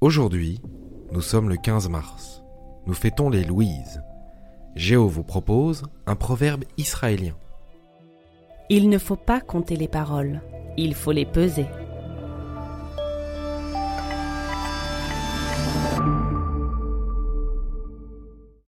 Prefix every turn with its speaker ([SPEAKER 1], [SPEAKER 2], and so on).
[SPEAKER 1] Aujourd'hui, nous sommes le 15 mars. Nous fêtons les Louises. Géo vous propose un proverbe israélien.
[SPEAKER 2] Il ne faut pas compter les paroles, il faut les peser.